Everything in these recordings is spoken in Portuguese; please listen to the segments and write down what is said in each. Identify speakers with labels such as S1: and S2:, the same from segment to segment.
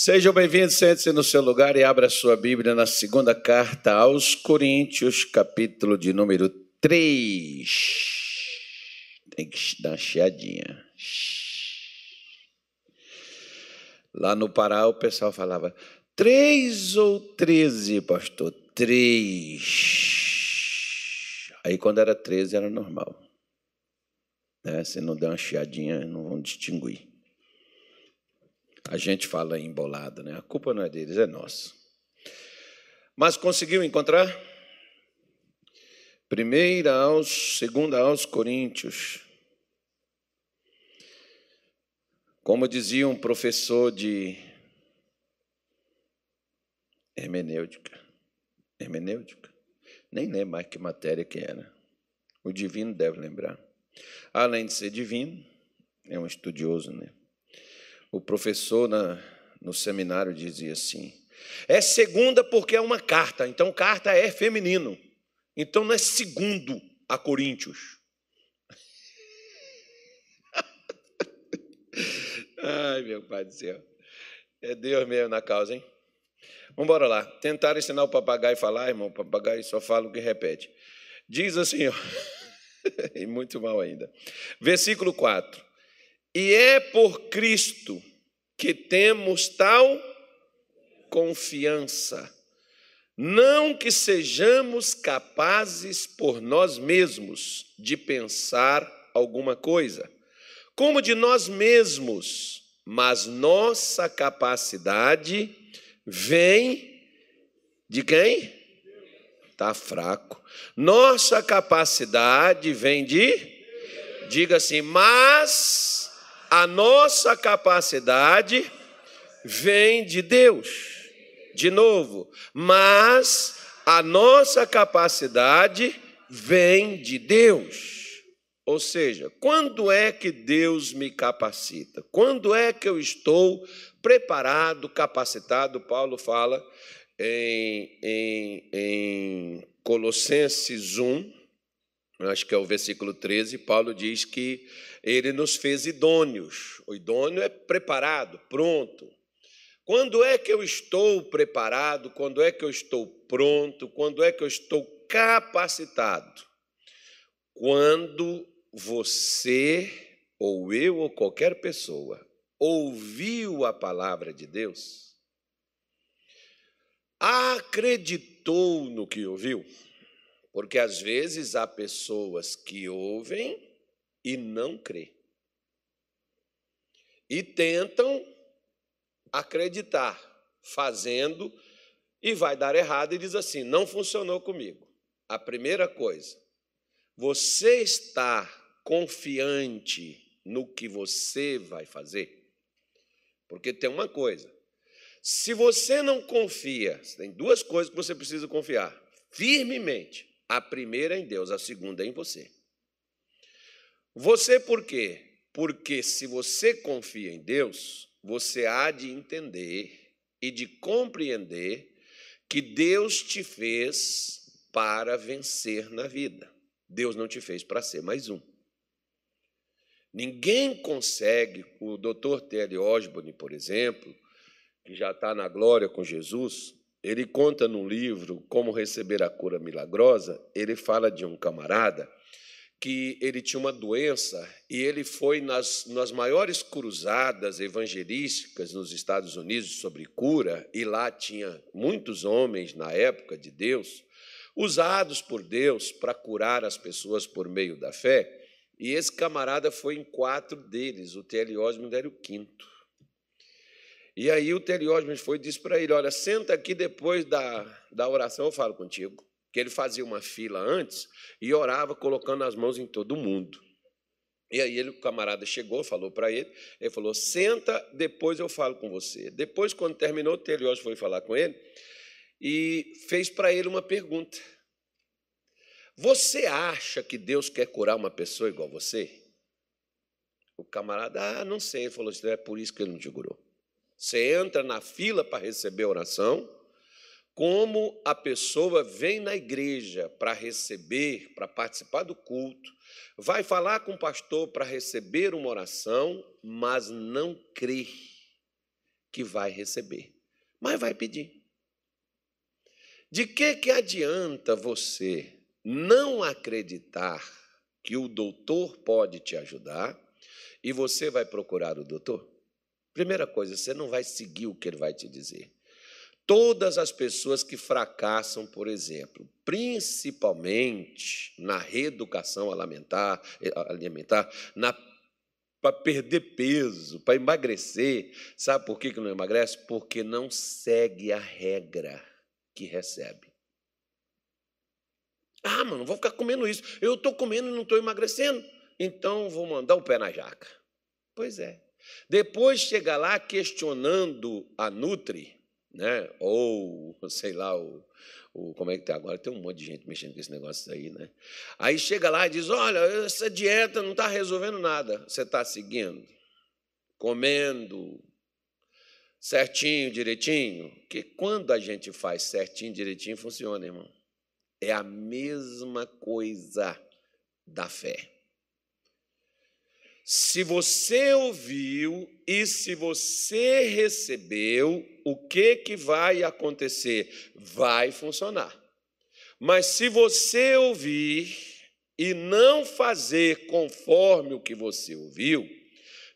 S1: Sejam bem-vindos, sente-se no seu lugar e abra sua Bíblia na segunda carta aos Coríntios, capítulo de número 3. Tem que dar uma chiadinha. Lá no Pará o pessoal falava três ou treze, pastor? Três. Aí quando era treze era normal. Né? Se não der uma chiadinha, não vão distinguir. A gente fala embolado, né? A culpa não é deles, é nossa. Mas conseguiu encontrar? Primeira aos, segunda aos Coríntios. Como dizia um professor de hermenêutica, hermenêutica, nem lembro mais que matéria que era. O divino deve lembrar. Além de ser divino, é um estudioso, né? O professor na, no seminário dizia assim: é segunda porque é uma carta, então carta é feminino. Então não é segundo a Coríntios. Ai, meu pai do céu. É Deus mesmo na causa, hein? Vamos embora lá. Tentaram ensinar o papagaio a falar, irmão. O papagaio só fala o que repete. Diz assim, ó. e muito mal ainda. Versículo 4. E é por Cristo que temos tal confiança. Não que sejamos capazes por nós mesmos de pensar alguma coisa, como de nós mesmos, mas nossa capacidade vem de quem? Está fraco. Nossa capacidade vem de, diga assim, mas a nossa capacidade vem de Deus. De novo, mas a nossa capacidade vem de Deus. Ou seja, quando é que Deus me capacita? Quando é que eu estou preparado, capacitado? Paulo fala em, em, em Colossenses 1, acho que é o versículo 13, Paulo diz que ele nos fez idôneos. O idôneo é preparado, pronto. Quando é que eu estou preparado? Quando é que eu estou pronto? Quando é que eu estou capacitado? Quando você, ou eu, ou qualquer pessoa, ouviu a palavra de Deus, acreditou no que ouviu, porque às vezes há pessoas que ouvem e não crê. E tentam acreditar, fazendo, e vai dar errado e diz assim: não funcionou comigo. A primeira coisa, você está confiante no que você vai fazer? Porque tem uma coisa, se você não confia, tem duas coisas que você precisa confiar firmemente. A primeira é em Deus, a segunda é em você. Você por quê? Porque se você confia em Deus, você há de entender e de compreender que Deus te fez para vencer na vida. Deus não te fez para ser mais um. Ninguém consegue, o Dr. T.L. Osborne, por exemplo, que já está na glória com Jesus, ele conta num livro Como Receber a Cura Milagrosa, ele fala de um camarada que ele tinha uma doença e ele foi nas, nas maiores cruzadas evangelísticas nos Estados Unidos sobre cura, e lá tinha muitos homens na época de Deus, usados por Deus para curar as pessoas por meio da fé, e esse camarada foi em quatro deles, o T.L. Osmond era o quinto. E aí o. Osmond foi e disse para ele, olha, senta aqui depois da, da oração, eu falo contigo que ele fazia uma fila antes e orava colocando as mãos em todo mundo. E aí ele, o camarada chegou, falou para ele, ele falou: senta, depois eu falo com você. Depois, quando terminou, o Telios foi falar com ele e fez para ele uma pergunta. Você acha que Deus quer curar uma pessoa igual você? O camarada, ah, não sei. Ele falou: é por isso que ele não te curou. Você entra na fila para receber oração, como a pessoa vem na igreja para receber, para participar do culto, vai falar com o pastor para receber uma oração, mas não crê que vai receber, mas vai pedir. De que, que adianta você não acreditar que o doutor pode te ajudar e você vai procurar o doutor? Primeira coisa, você não vai seguir o que ele vai te dizer. Todas as pessoas que fracassam, por exemplo, principalmente na reeducação alimentar, alimentar na para perder peso, para emagrecer. Sabe por que não emagrece? Porque não segue a regra que recebe. Ah, mano, vou ficar comendo isso. Eu estou comendo e não estou emagrecendo. Então vou mandar o pé na jaca. Pois é. Depois chega lá questionando a Nutri, né? ou sei lá, o, o, como é que tá agora? Tem um monte de gente mexendo com esse negócio aí, né? Aí chega lá e diz: Olha, essa dieta não está resolvendo nada. Você está seguindo, comendo certinho, direitinho. Que quando a gente faz certinho, direitinho, funciona, irmão. É a mesma coisa da fé. Se você ouviu e se você recebeu, o que que vai acontecer? Vai funcionar. Mas se você ouvir e não fazer conforme o que você ouviu,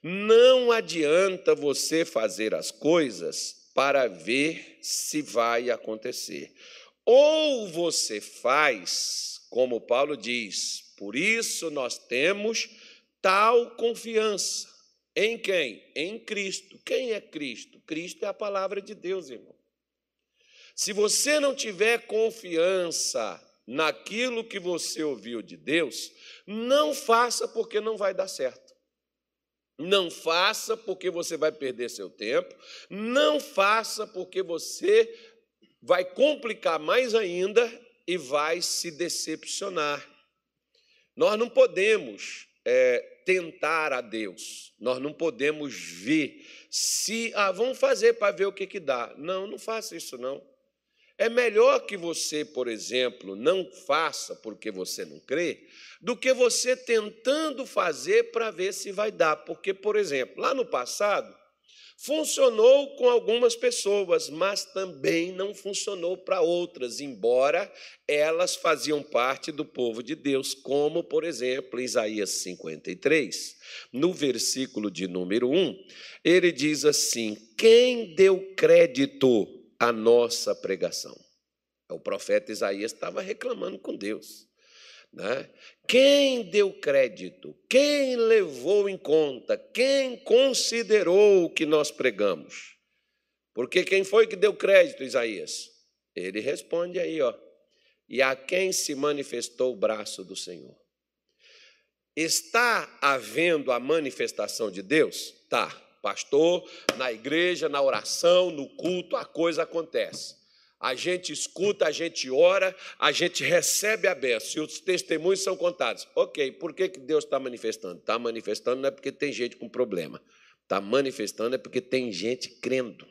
S1: não adianta você fazer as coisas para ver se vai acontecer. Ou você faz, como Paulo diz, por isso nós temos tal confiança. Em quem? Em Cristo. Quem é Cristo? Cristo é a palavra de Deus, irmão. Se você não tiver confiança naquilo que você ouviu de Deus, não faça porque não vai dar certo. Não faça porque você vai perder seu tempo. Não faça porque você vai complicar mais ainda e vai se decepcionar. Nós não podemos é, tentar a Deus. Nós não podemos ver se ah, vamos fazer para ver o que, que dá. Não, não faça isso não. É melhor que você, por exemplo, não faça porque você não crê, do que você tentando fazer para ver se vai dar. Porque, por exemplo, lá no passado, Funcionou com algumas pessoas, mas também não funcionou para outras, embora elas faziam parte do povo de Deus, como, por exemplo, Isaías 53. No versículo de número 1, ele diz assim: Quem deu crédito à nossa pregação? O profeta Isaías estava reclamando com Deus. Né? Quem deu crédito? Quem levou em conta? Quem considerou o que nós pregamos? Porque quem foi que deu crédito, Isaías? Ele responde aí, ó. E a quem se manifestou o braço do Senhor? Está havendo a manifestação de Deus? Tá. Pastor, na igreja, na oração, no culto, a coisa acontece a gente escuta, a gente ora, a gente recebe a bênção e os testemunhos são contados. Ok, por que, que Deus está manifestando? Está manifestando não é porque tem gente com problema, está manifestando é porque tem gente crendo.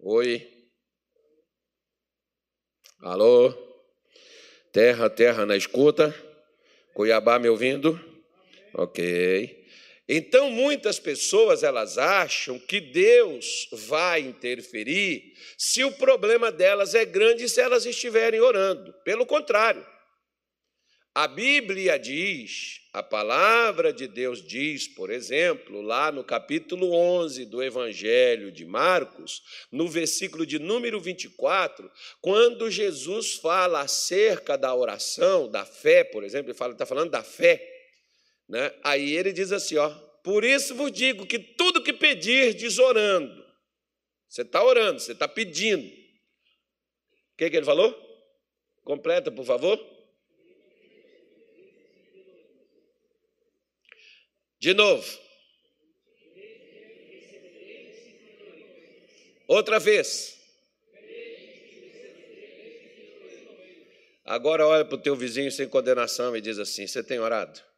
S1: Oi? Alô? Terra, terra na escuta? Cuiabá me ouvindo? Ok. Então, muitas pessoas elas acham que Deus vai interferir se o problema delas é grande se elas estiverem orando. Pelo contrário, a Bíblia diz, a palavra de Deus diz, por exemplo, lá no capítulo 11 do Evangelho de Marcos, no versículo de número 24, quando Jesus fala acerca da oração, da fé, por exemplo, ele está falando da fé. Né? Aí ele diz assim: ó, por isso vos digo que tudo que pedirdes orando, você está orando, você está pedindo. O que, que ele falou? Completa, por favor. De novo. Outra vez. Agora olha para o teu vizinho sem condenação e diz assim: Você tem orado?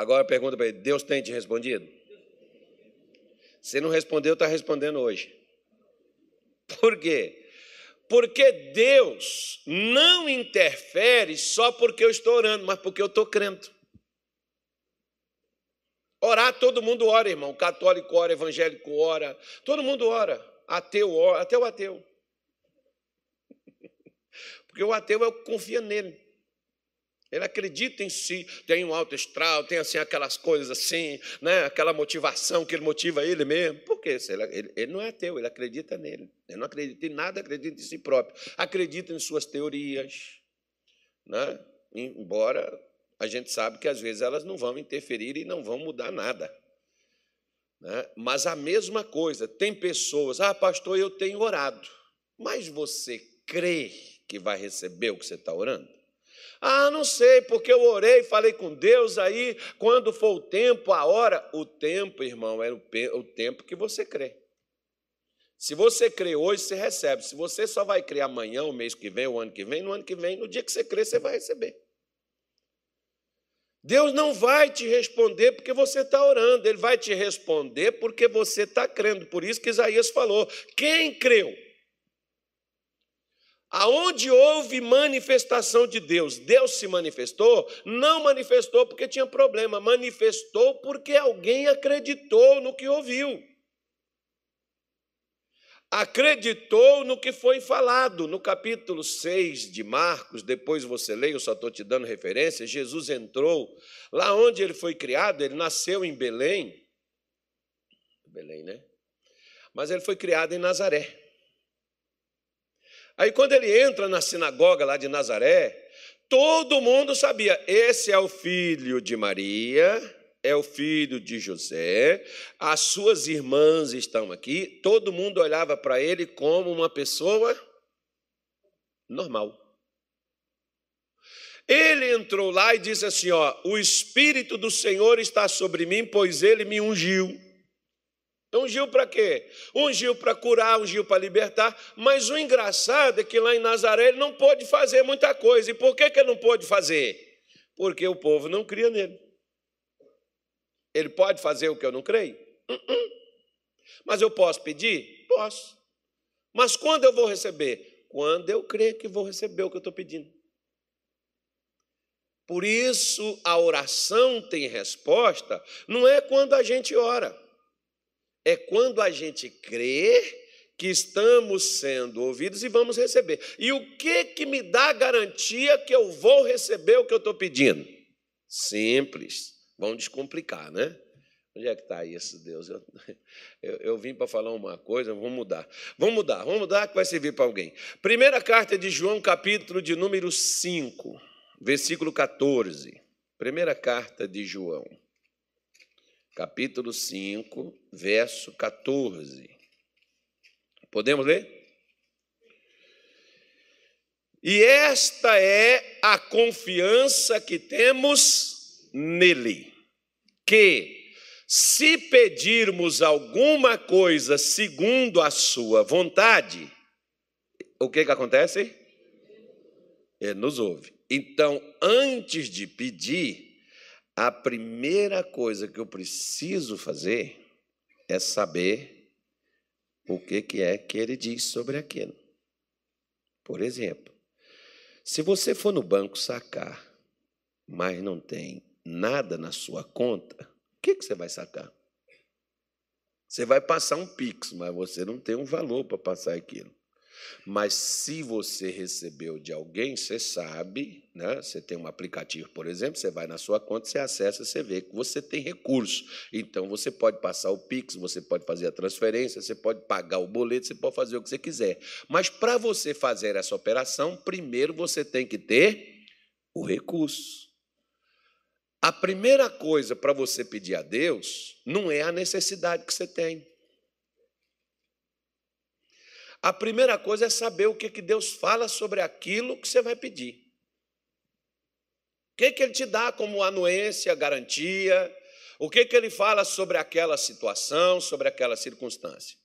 S1: Agora pergunta para ele: Deus tem te respondido? Se não respondeu, está respondendo hoje. Por quê? Porque Deus não interfere só porque eu estou orando, mas porque eu estou crendo. Orar, todo mundo ora, irmão. Católico ora, evangélico ora, todo mundo ora. Ateu ora, até o ateu. Porque o ateu é o que confia nele. Ele acredita em si, tem um alto astral, tem assim aquelas coisas assim, né? aquela motivação que ele motiva ele mesmo. Por quê? Ele, ele não é ateu, ele acredita nele. Ele não acredita em nada, acredita em si próprio. Acredita em suas teorias. Né? Embora a gente sabe que às vezes elas não vão interferir e não vão mudar nada. Né? Mas a mesma coisa, tem pessoas, ah, pastor, eu tenho orado, mas você crê que vai receber o que você está orando? Ah, não sei, porque eu orei, falei com Deus, aí quando for o tempo, a hora, o tempo, irmão, é o tempo que você crê. Se você crê hoje, você recebe. Se você só vai crer amanhã, o mês que vem, o ano que vem, no ano que vem, no dia que você crê, você vai receber. Deus não vai te responder porque você está orando, Ele vai te responder porque você está crendo. Por isso que Isaías falou: quem creu? Aonde houve manifestação de Deus, Deus se manifestou, não manifestou porque tinha problema, manifestou porque alguém acreditou no que ouviu. Acreditou no que foi falado. No capítulo 6 de Marcos, depois você lê, eu só estou te dando referência. Jesus entrou lá onde ele foi criado, ele nasceu em Belém. Belém, né? Mas ele foi criado em Nazaré. Aí, quando ele entra na sinagoga lá de Nazaré, todo mundo sabia: esse é o filho de Maria, é o filho de José, as suas irmãs estão aqui. Todo mundo olhava para ele como uma pessoa normal. Ele entrou lá e disse assim: Ó, o Espírito do Senhor está sobre mim, pois ele me ungiu Ungiu para quê? Ungiu para curar, ungiu para libertar. Mas o engraçado é que lá em Nazaré ele não pôde fazer muita coisa. E por que, que ele não pôde fazer? Porque o povo não cria nele. Ele pode fazer o que eu não creio? Uh -uh. Mas eu posso pedir? Posso. Mas quando eu vou receber? Quando eu crer que vou receber o que eu estou pedindo. Por isso a oração tem resposta, não é quando a gente ora é quando a gente crê que estamos sendo ouvidos e vamos receber. E o que que me dá garantia que eu vou receber o que eu estou pedindo? Simples. Vamos descomplicar, né? Onde é que está isso, Deus? Eu, eu, eu vim para falar uma coisa, vamos mudar. Vamos mudar, vamos mudar que vai servir para alguém. Primeira carta de João, capítulo de número 5, versículo 14. Primeira carta de João capítulo 5, verso 14. Podemos ler? E esta é a confiança que temos nele, que se pedirmos alguma coisa segundo a sua vontade, o que, que acontece? Ele nos ouve. Então, antes de pedir, a primeira coisa que eu preciso fazer é saber o que, que é que ele diz sobre aquilo. Por exemplo, se você for no banco sacar, mas não tem nada na sua conta, o que, que você vai sacar? Você vai passar um Pix, mas você não tem um valor para passar aquilo. Mas se você recebeu de alguém, você sabe, né? Você tem um aplicativo, por exemplo, você vai na sua conta, você acessa, você vê que você tem recurso. Então você pode passar o Pix, você pode fazer a transferência, você pode pagar o boleto, você pode fazer o que você quiser. Mas para você fazer essa operação, primeiro você tem que ter o recurso. A primeira coisa para você pedir a Deus não é a necessidade que você tem. A primeira coisa é saber o que, que Deus fala sobre aquilo que você vai pedir. O que, que Ele te dá como anuência, garantia? O que, que Ele fala sobre aquela situação, sobre aquela circunstância?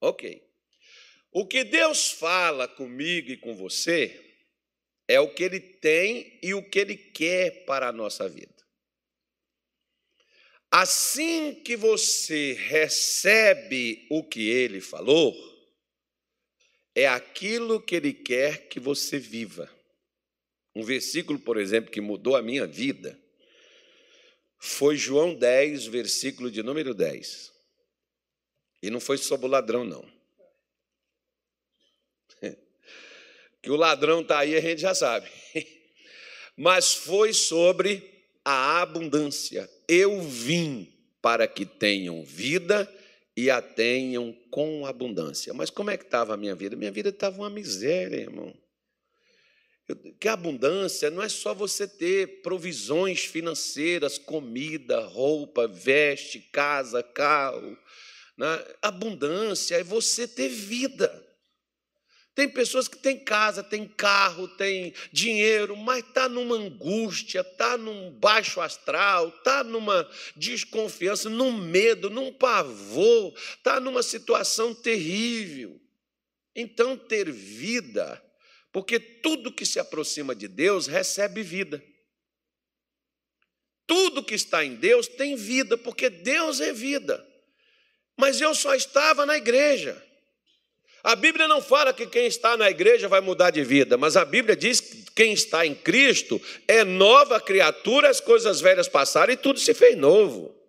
S1: Ok. O que Deus fala comigo e com você é o que Ele tem e o que Ele quer para a nossa vida. Assim que você recebe o que Ele falou, é aquilo que Ele quer que você viva. Um versículo, por exemplo, que mudou a minha vida foi João 10, versículo de número 10. E não foi sobre o ladrão, não. Que o ladrão está aí, a gente já sabe. Mas foi sobre a abundância. Eu vim para que tenham vida e a tenham com abundância. Mas como é que estava a minha vida? Minha vida estava uma miséria, irmão. Que abundância não é só você ter provisões financeiras, comida, roupa, veste, casa, carro. Né? Abundância é você ter vida. Tem pessoas que têm casa, têm carro, têm dinheiro, mas está numa angústia, está num baixo astral, está numa desconfiança, num medo, num pavor, está numa situação terrível. Então, ter vida, porque tudo que se aproxima de Deus recebe vida. Tudo que está em Deus tem vida, porque Deus é vida. Mas eu só estava na igreja. A Bíblia não fala que quem está na igreja vai mudar de vida, mas a Bíblia diz que quem está em Cristo é nova criatura, as coisas velhas passaram e tudo se fez novo.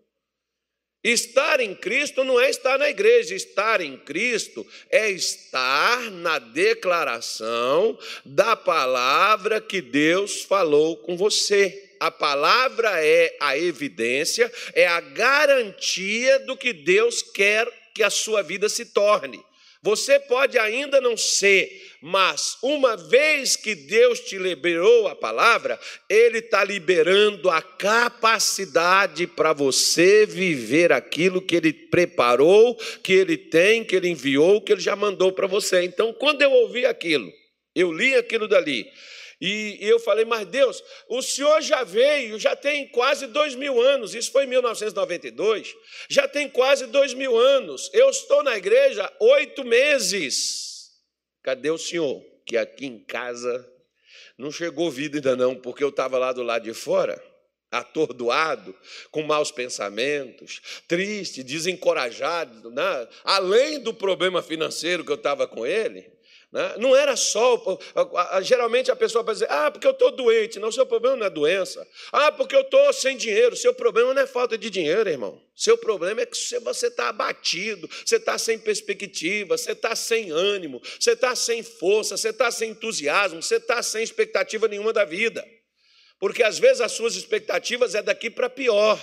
S1: Estar em Cristo não é estar na igreja, estar em Cristo é estar na declaração da palavra que Deus falou com você. A palavra é a evidência, é a garantia do que Deus quer que a sua vida se torne. Você pode ainda não ser, mas uma vez que Deus te liberou a palavra, Ele está liberando a capacidade para você viver aquilo que Ele preparou, que Ele tem, que Ele enviou, que Ele já mandou para você. Então, quando eu ouvi aquilo, eu li aquilo dali, e eu falei, mas Deus, o Senhor já veio, já tem quase dois mil anos, isso foi em 1992, já tem quase dois mil anos, eu estou na igreja oito meses. Cadê o Senhor? Que aqui em casa não chegou vida ainda não, porque eu estava lá do lado de fora, atordoado, com maus pensamentos, triste, desencorajado, né? além do problema financeiro que eu estava com ele. Né? Não era só. Geralmente a pessoa vai dizer: ah, porque eu estou doente. Não, seu problema não é doença. Ah, porque eu estou sem dinheiro. Seu problema não é falta de dinheiro, irmão. Seu problema é que você está abatido, você está sem perspectiva, você está sem ânimo, você está sem força, você está sem entusiasmo, você está sem expectativa nenhuma da vida. Porque às vezes as suas expectativas é daqui para pior.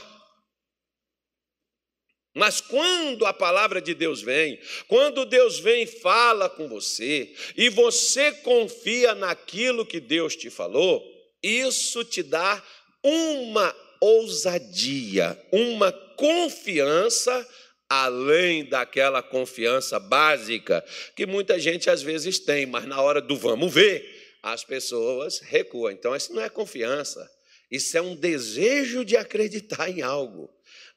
S1: Mas quando a palavra de Deus vem, quando Deus vem e fala com você, e você confia naquilo que Deus te falou, isso te dá uma ousadia, uma confiança além daquela confiança básica que muita gente às vezes tem, mas na hora do vamos ver, as pessoas recuam. Então, isso não é confiança, isso é um desejo de acreditar em algo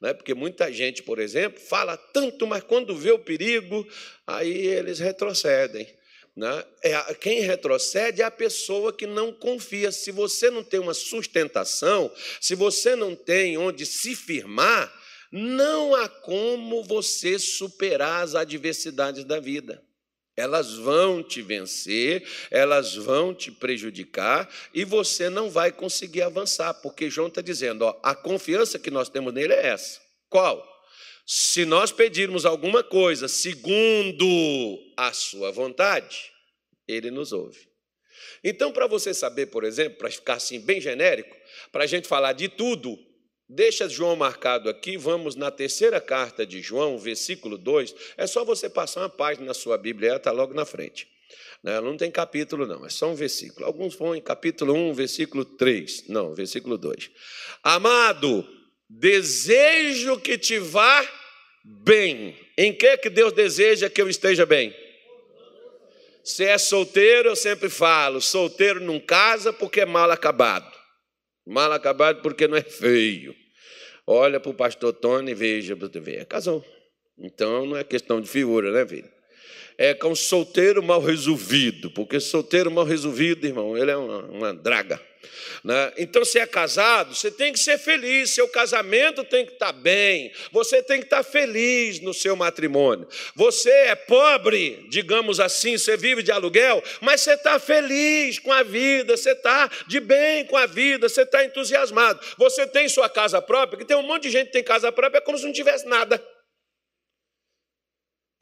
S1: né? porque muita gente, por exemplo, fala tanto, mas quando vê o perigo, aí eles retrocedem. Né? É, quem retrocede é a pessoa que não confia. Se você não tem uma sustentação, se você não tem onde se firmar, não há como você superar as adversidades da vida. Elas vão te vencer, elas vão te prejudicar e você não vai conseguir avançar, porque João está dizendo: ó, a confiança que nós temos nele é essa. Qual? Se nós pedirmos alguma coisa segundo a sua vontade, ele nos ouve. Então, para você saber, por exemplo, para ficar assim bem genérico, para a gente falar de tudo, Deixa João marcado aqui, vamos na terceira carta de João, versículo 2. É só você passar uma página na sua Bíblia, ela está logo na frente. Né? Ela não tem capítulo, não, é só um versículo. Alguns vão em capítulo 1, versículo 3. Não, versículo 2. Amado, desejo que te vá bem. Em que que Deus deseja que eu esteja bem? Se é solteiro, eu sempre falo, solteiro não casa porque é mal acabado. Mal acabado porque não é feio. Olha para o pastor Tony e veja você ver. Casou. Então não é questão de figura, né, filho? É com solteiro mal resolvido, porque solteiro mal resolvido, irmão, ele é uma, uma draga. Né? Então, se é casado, você tem que ser feliz, seu casamento tem que estar bem, você tem que estar feliz no seu matrimônio. Você é pobre, digamos assim, você vive de aluguel, mas você está feliz com a vida, você está de bem com a vida, você está entusiasmado. Você tem sua casa própria, que tem um monte de gente que tem casa própria, é como se não tivesse nada.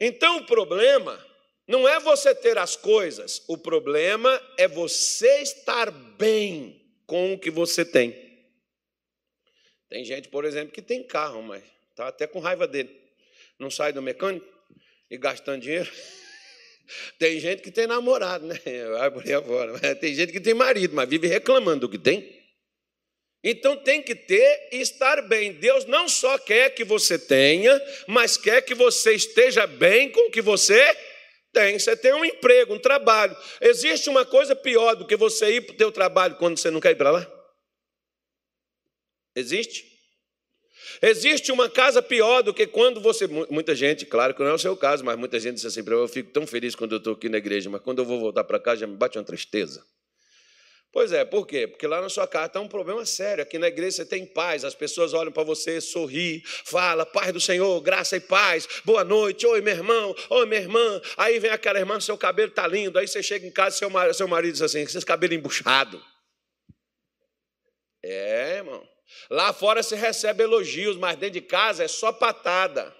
S1: Então, o problema não é você ter as coisas, o problema é você estar bem com o que você tem. Tem gente, por exemplo, que tem carro, mas está até com raiva dele. Não sai do mecânico e gastando dinheiro. Tem gente que tem namorado, né? Vai por aí afora. Tem gente que tem marido, mas vive reclamando do que tem. Então tem que ter e estar bem. Deus não só quer que você tenha, mas quer que você esteja bem com o que você tem, você tem um emprego, um trabalho. Existe uma coisa pior do que você ir para o teu trabalho quando você não quer ir para lá? Existe? Existe uma casa pior do que quando você. Muita gente, claro que não é o seu caso, mas muita gente diz assim: eu fico tão feliz quando eu estou aqui na igreja, mas quando eu vou voltar para casa já me bate uma tristeza. Pois é, por quê? Porque lá na sua casa está um problema sério. Aqui na igreja você tem paz, as pessoas olham para você, sorri, fala, paz do Senhor, graça e paz, boa noite, oi meu irmão, oi minha irmã. Aí vem aquela irmã, seu cabelo está lindo. Aí você chega em casa, seu seu marido diz assim: esse cabelo embuchado. É, irmão. Lá fora você recebe elogios, mas dentro de casa é só patada.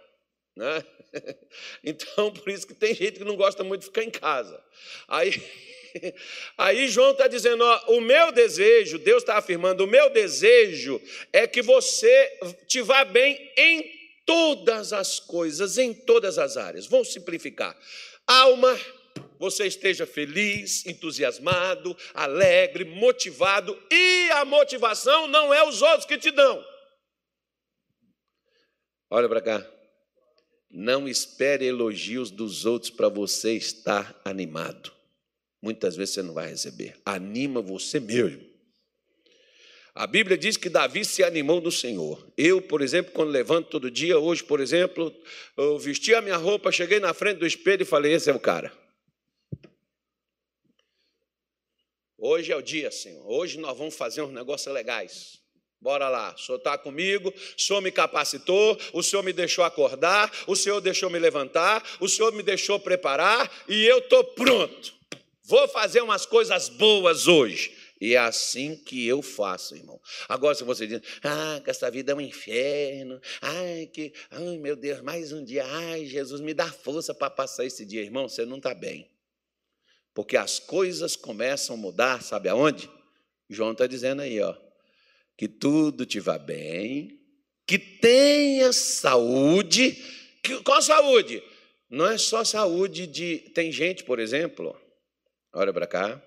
S1: Né? Então, por isso que tem gente que não gosta muito de ficar em casa. Aí. Aí João está dizendo: ó, o meu desejo, Deus está afirmando, o meu desejo é que você te vá bem em todas as coisas, em todas as áreas. Vamos simplificar. Alma, você esteja feliz, entusiasmado, alegre, motivado, e a motivação não é os outros que te dão. Olha para cá. Não espere elogios dos outros para você estar animado muitas vezes você não vai receber. Anima você mesmo. A Bíblia diz que Davi se animou do Senhor. Eu, por exemplo, quando levanto todo dia, hoje, por exemplo, eu vesti a minha roupa, cheguei na frente do espelho e falei: Esse é o cara. Hoje é o dia, Senhor. Hoje nós vamos fazer uns negócios legais. Bora lá, o Senhor está comigo, o Senhor me capacitou, o Senhor me deixou acordar, o Senhor deixou me levantar, o Senhor me deixou preparar e eu estou pronto. Vou fazer umas coisas boas hoje. E é assim que eu faço, irmão. Agora, se você diz, ah, que essa vida é um inferno, ai, que, ai, meu Deus, mais um dia, ai, Jesus, me dá força para passar esse dia, irmão, você não está bem. Porque as coisas começam a mudar, sabe aonde? João está dizendo aí, ó, que tudo te vá bem, que tenha saúde. Que, qual saúde? Não é só saúde de. Tem gente, por exemplo, Olha para cá.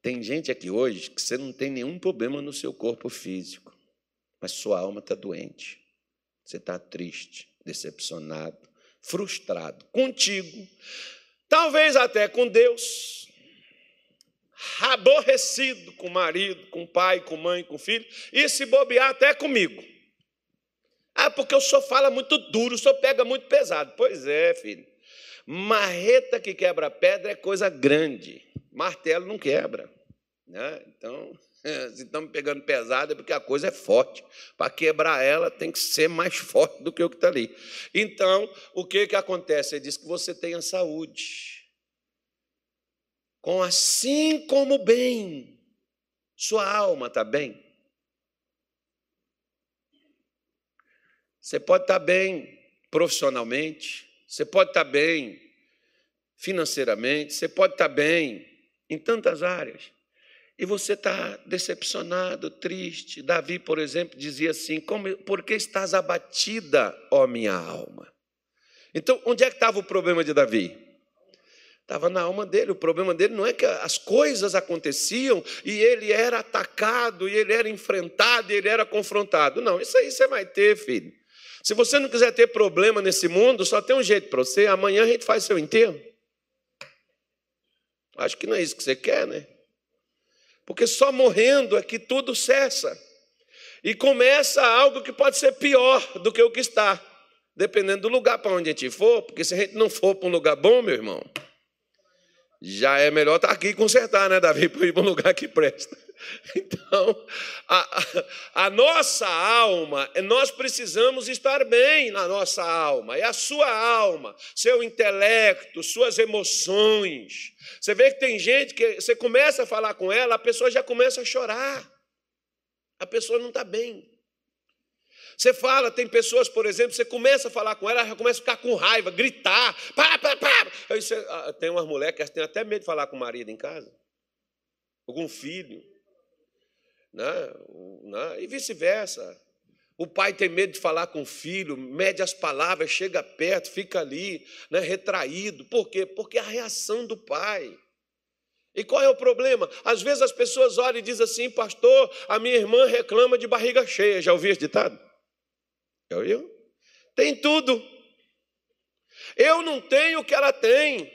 S1: Tem gente aqui hoje que você não tem nenhum problema no seu corpo físico, mas sua alma está doente. Você está triste, decepcionado, frustrado contigo, talvez até com Deus, aborrecido com o marido, com o pai, com mãe, com filho, e se bobear até comigo. Ah, porque o senhor fala muito duro, o senhor pega muito pesado. Pois é, filho. Marreta que quebra pedra é coisa grande, martelo não quebra. Né? Então, se estamos pegando pesado é porque a coisa é forte. Para quebrar ela tem que ser mais forte do que o que está ali. Então, o que, que acontece? Ele diz que você tenha saúde. Com assim como bem, sua alma está bem. Você pode estar tá bem profissionalmente, você pode estar bem financeiramente, você pode estar bem em tantas áreas. E você está decepcionado, triste. Davi, por exemplo, dizia assim: Como, Por que estás abatida, ó minha alma? Então, onde é que estava o problema de Davi? Estava na alma dele. O problema dele não é que as coisas aconteciam e ele era atacado, e ele era enfrentado, e ele era confrontado. Não, isso aí você vai ter, filho. Se você não quiser ter problema nesse mundo, só tem um jeito para você. Amanhã a gente faz seu enterro. Acho que não é isso que você quer, né? Porque só morrendo é que tudo cessa. E começa algo que pode ser pior do que o que está, dependendo do lugar para onde a gente for, porque se a gente não for para um lugar bom, meu irmão, já é melhor estar aqui e consertar, né, Davi, para ir para um lugar que presta. Então, a, a, a, nossa alma, nós precisamos estar bem na nossa alma, é a sua alma, seu intelecto, suas emoções. Você vê que tem gente que você começa a falar com ela, a pessoa já começa a chorar, a pessoa não está bem. Você fala, tem pessoas, por exemplo, você começa a falar com ela, ela já começa a ficar com raiva, gritar, pá, pá, pá. Aí você, ah, tem umas mulheres que têm até medo de falar com o marido em casa, algum filho, né? né? e vice-versa. O pai tem medo de falar com o filho, mede as palavras, chega perto, fica ali, né, retraído. Por quê? Porque é a reação do pai. E qual é o problema? Às vezes as pessoas olham e dizem assim, pastor, a minha irmã reclama de barriga cheia. Já ouviu esse ditado? Já ouviu? Tem tudo. Eu não tenho o que ela tem.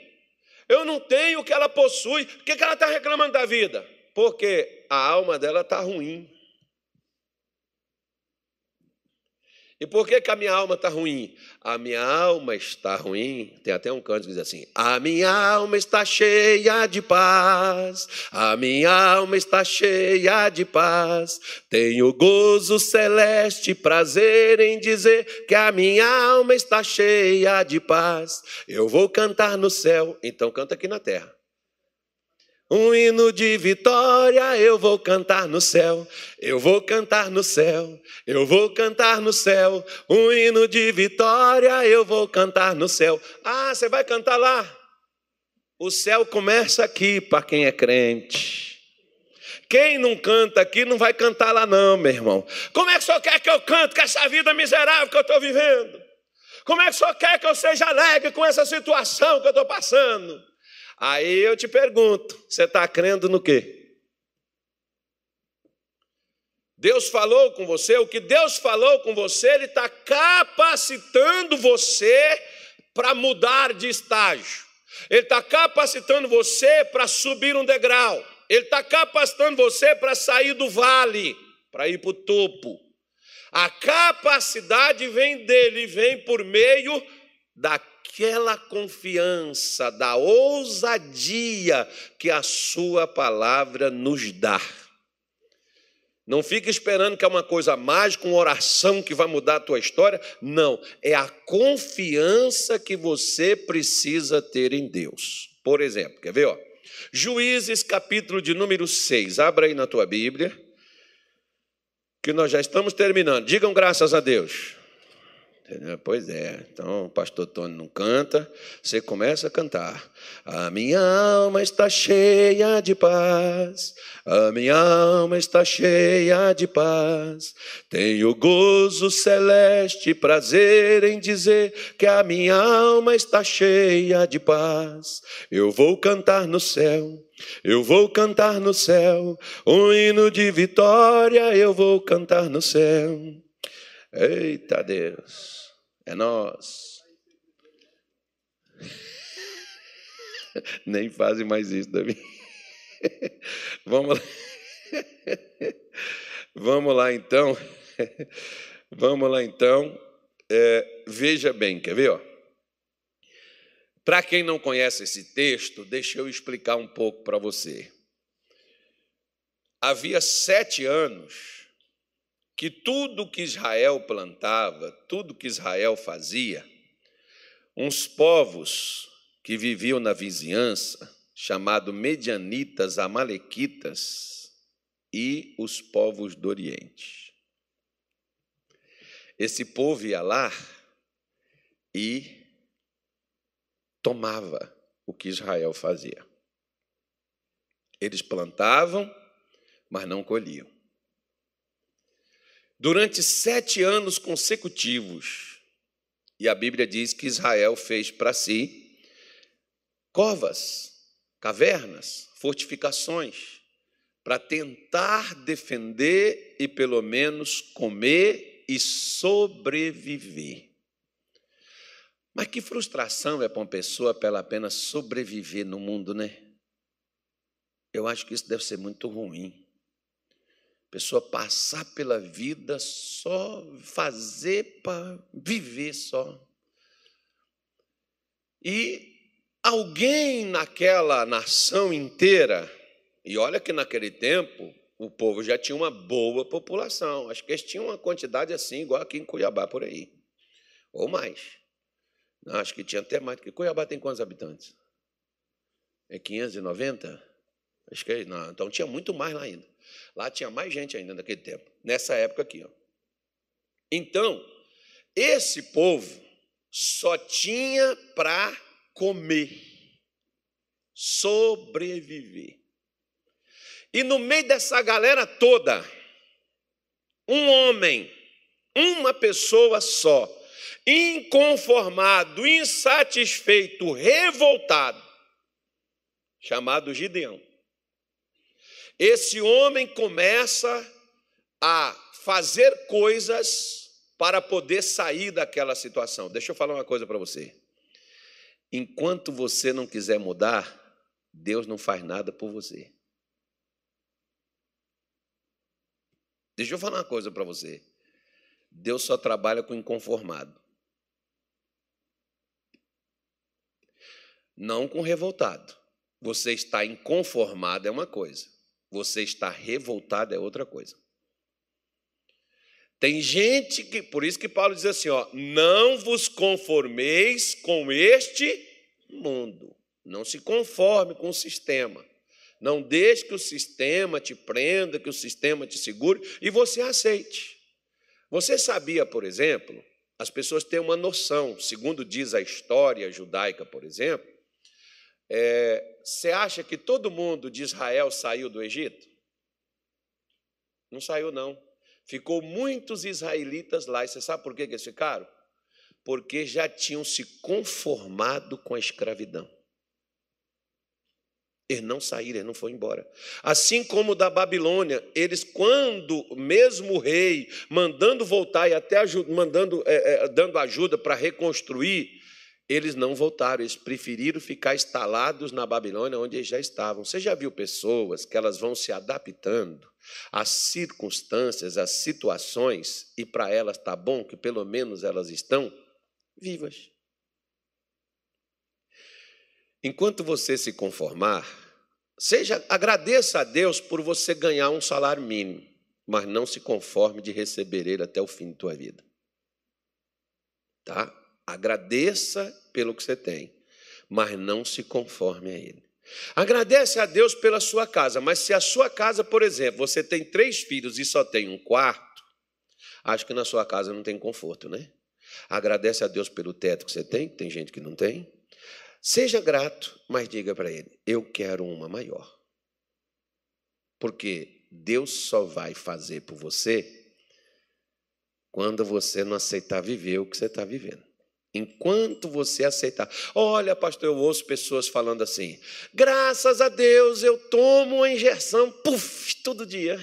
S1: Eu não tenho o que ela possui. Por que, que ela está reclamando da vida? Porque a alma dela está ruim. E por que, que a minha alma está ruim? A minha alma está ruim. Tem até um canto que diz assim: A minha alma está cheia de paz. A minha alma está cheia de paz. Tenho gozo celeste, prazer em dizer que a minha alma está cheia de paz. Eu vou cantar no céu. Então canta aqui na terra. Um hino de vitória eu vou cantar no céu, eu vou cantar no céu, eu vou cantar no céu. Um hino de vitória eu vou cantar no céu. Ah, você vai cantar lá? O céu começa aqui para quem é crente. Quem não canta aqui não vai cantar lá, não, meu irmão. Como é que o senhor quer que eu cante com essa vida miserável que eu estou vivendo? Como é que o senhor quer que eu seja alegre com essa situação que eu estou passando? Aí eu te pergunto: você está crendo no quê? Deus falou com você, o que Deus falou com você, Ele está capacitando você para mudar de estágio, Ele está capacitando você para subir um degrau, Ele está capacitando você para sair do vale, para ir para o topo. A capacidade vem dele, vem por meio da aquela confiança, da ousadia que a Sua palavra nos dá. Não fique esperando que é uma coisa mágica, uma oração que vai mudar a tua história. Não, é a confiança que você precisa ter em Deus. Por exemplo, quer ver? Ó? Juízes, capítulo de número 6. Abra aí na tua Bíblia, que nós já estamos terminando. Digam graças a Deus. Entendeu? Pois é. Então, o pastor Tony não canta, você começa a cantar. A minha alma está cheia de paz, a minha alma está cheia de paz. Tenho gozo celeste, prazer em dizer que a minha alma está cheia de paz. Eu vou cantar no céu. Eu vou cantar no céu, um hino de vitória eu vou cantar no céu. Eita Deus, é nós. Nem fazem mais isso, Davi. Vamos lá. Vamos lá então. Vamos lá então. É, veja bem, quer ver? Para quem não conhece esse texto, deixa eu explicar um pouco para você. Havia sete anos que tudo que Israel plantava, tudo que Israel fazia, uns povos que viviam na vizinhança, chamados medianitas, amalequitas e os povos do Oriente. Esse povo ia lá e tomava o que Israel fazia. Eles plantavam, mas não colhiam. Durante sete anos consecutivos, e a Bíblia diz que Israel fez para si covas, cavernas, fortificações, para tentar defender e pelo menos comer e sobreviver. Mas que frustração é para uma pessoa pela apenas sobreviver no mundo, né? Eu acho que isso deve ser muito ruim pessoa passar pela vida só fazer para viver só. E alguém naquela nação inteira, e olha que naquele tempo o povo já tinha uma boa população, acho que eles tinham uma quantidade assim, igual aqui em Cuiabá por aí, ou mais. Não, acho que tinha até mais, porque Cuiabá tem quantos habitantes? É 590? Acho que é, não, então tinha muito mais lá ainda. Lá tinha mais gente ainda naquele tempo, nessa época aqui. Ó. Então, esse povo só tinha para comer, sobreviver. E no meio dessa galera toda, um homem, uma pessoa só, inconformado, insatisfeito, revoltado, chamado Gideão. Esse homem começa a fazer coisas para poder sair daquela situação. Deixa eu falar uma coisa para você. Enquanto você não quiser mudar, Deus não faz nada por você. Deixa eu falar uma coisa para você. Deus só trabalha com inconformado. Não com revoltado. Você está inconformado é uma coisa, você está revoltado é outra coisa. Tem gente que, por isso que Paulo diz assim, ó, não vos conformeis com este mundo. Não se conforme com o sistema. Não deixe que o sistema te prenda, que o sistema te segure e você aceite. Você sabia, por exemplo, as pessoas têm uma noção, segundo diz a história judaica, por exemplo, é, você acha que todo mundo de Israel saiu do Egito? Não saiu, não. Ficou muitos israelitas lá. E você sabe por que eles ficaram? Porque já tinham se conformado com a escravidão. Eles não saíram, eles não foram embora. Assim como da Babilônia, eles, quando mesmo o rei mandando voltar e até mandando, é, é, dando ajuda para reconstruir, eles não voltaram, eles preferiram ficar instalados na Babilônia, onde eles já estavam. Você já viu pessoas que elas vão se adaptando às circunstâncias, às situações, e para elas está bom que pelo menos elas estão vivas. Enquanto você se conformar, seja agradeça a Deus por você ganhar um salário mínimo, mas não se conforme de receber ele até o fim de tua vida. Tá? Agradeça pelo que você tem, mas não se conforme a Ele. Agradece a Deus pela sua casa, mas se a sua casa, por exemplo, você tem três filhos e só tem um quarto, acho que na sua casa não tem conforto, né? Agradece a Deus pelo teto que você tem, tem gente que não tem. Seja grato, mas diga para Ele: eu quero uma maior. Porque Deus só vai fazer por você quando você não aceitar viver o que você está vivendo. Enquanto você aceitar. Olha, pastor, eu ouço pessoas falando assim: graças a Deus eu tomo uma injeção, puf, todo dia.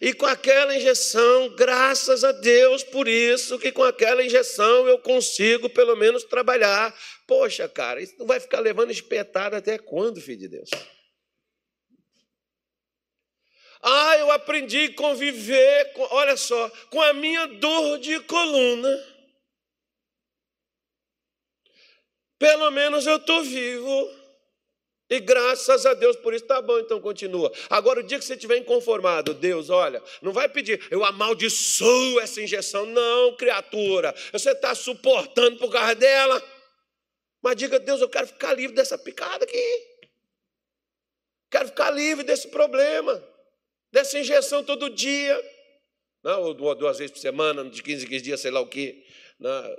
S1: E com aquela injeção, graças a Deus por isso, que com aquela injeção eu consigo pelo menos trabalhar. Poxa, cara, isso não vai ficar levando espetada até quando, filho de Deus? Ah, eu aprendi a conviver, com, olha só, com a minha dor de coluna. Pelo menos eu estou vivo. E graças a Deus por isso está bom, então continua. Agora, o dia que você estiver inconformado, Deus, olha, não vai pedir, eu amaldiçoo essa injeção. Não, criatura, você está suportando por causa dela. Mas diga, Deus, eu quero ficar livre dessa picada aqui. Quero ficar livre desse problema, dessa injeção todo dia. Não, ou duas vezes por semana, de 15 em 15 dias, sei lá o quê. Não,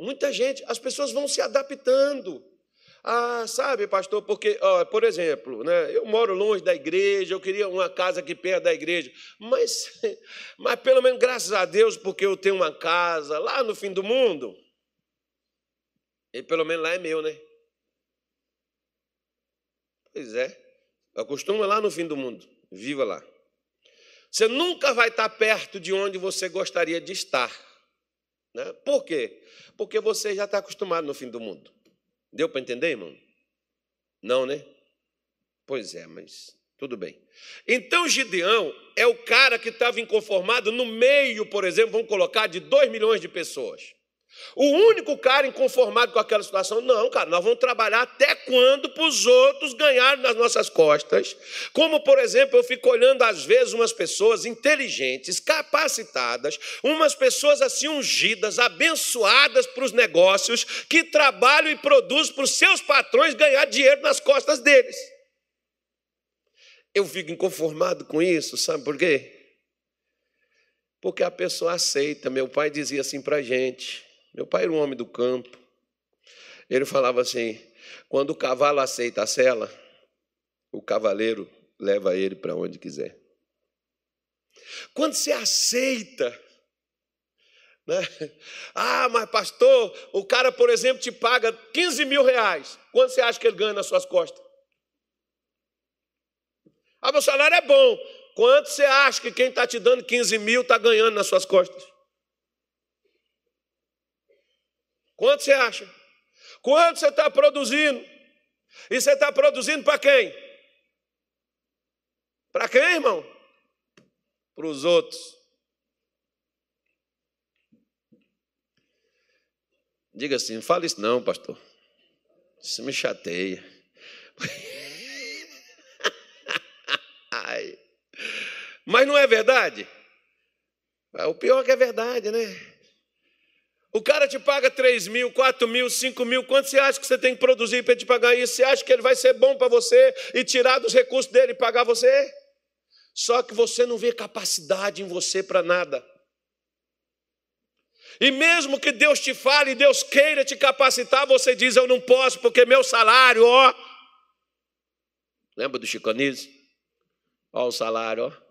S1: muita gente, as pessoas vão se adaptando. Ah, sabe, pastor, porque, ó, por exemplo, né, eu moro longe da igreja, eu queria uma casa aqui perto da igreja, mas, mas pelo menos graças a Deus, porque eu tenho uma casa lá no fim do mundo, e pelo menos lá é meu, né? Pois é, acostuma lá no fim do mundo, viva lá. Você nunca vai estar perto de onde você gostaria de estar. Né? Por quê? Porque você já está acostumado no fim do mundo. Deu para entender, irmão? Não, né? Pois é, mas tudo bem. Então Gideão é o cara que estava inconformado no meio, por exemplo, vamos colocar, de 2 milhões de pessoas. O único cara inconformado com aquela situação, não, cara, nós vamos trabalhar até quando para os outros ganharem nas nossas costas. Como, por exemplo, eu fico olhando às vezes umas pessoas inteligentes, capacitadas, umas pessoas assim ungidas, abençoadas para os negócios, que trabalham e produzem para os seus patrões ganhar dinheiro nas costas deles. Eu fico inconformado com isso, sabe por quê? Porque a pessoa aceita. Meu pai dizia assim para a gente. Meu pai era um homem do campo. Ele falava assim: quando o cavalo aceita a sela, o cavaleiro leva ele para onde quiser. Quando você aceita, né? ah, mas pastor, o cara, por exemplo, te paga 15 mil reais. Quanto você acha que ele ganha nas suas costas? Ah, meu salário é bom. Quanto você acha que quem está te dando 15 mil está ganhando nas suas costas? Quanto você acha? Quanto você está produzindo? E você está produzindo para quem? Para quem, irmão? Para os outros. Diga assim, não fala isso não, pastor. Isso me chateia. Mas não é verdade? O pior é que é verdade, né? O cara te paga 3 mil, 4 mil, 5 mil, quanto você acha que você tem que produzir para te pagar isso? Você acha que ele vai ser bom para você e tirar dos recursos dele e pagar você? Só que você não vê capacidade em você para nada. E mesmo que Deus te fale, Deus queira te capacitar, você diz: Eu não posso, porque meu salário, ó. Lembra do Chiconise? Ó, o salário, ó.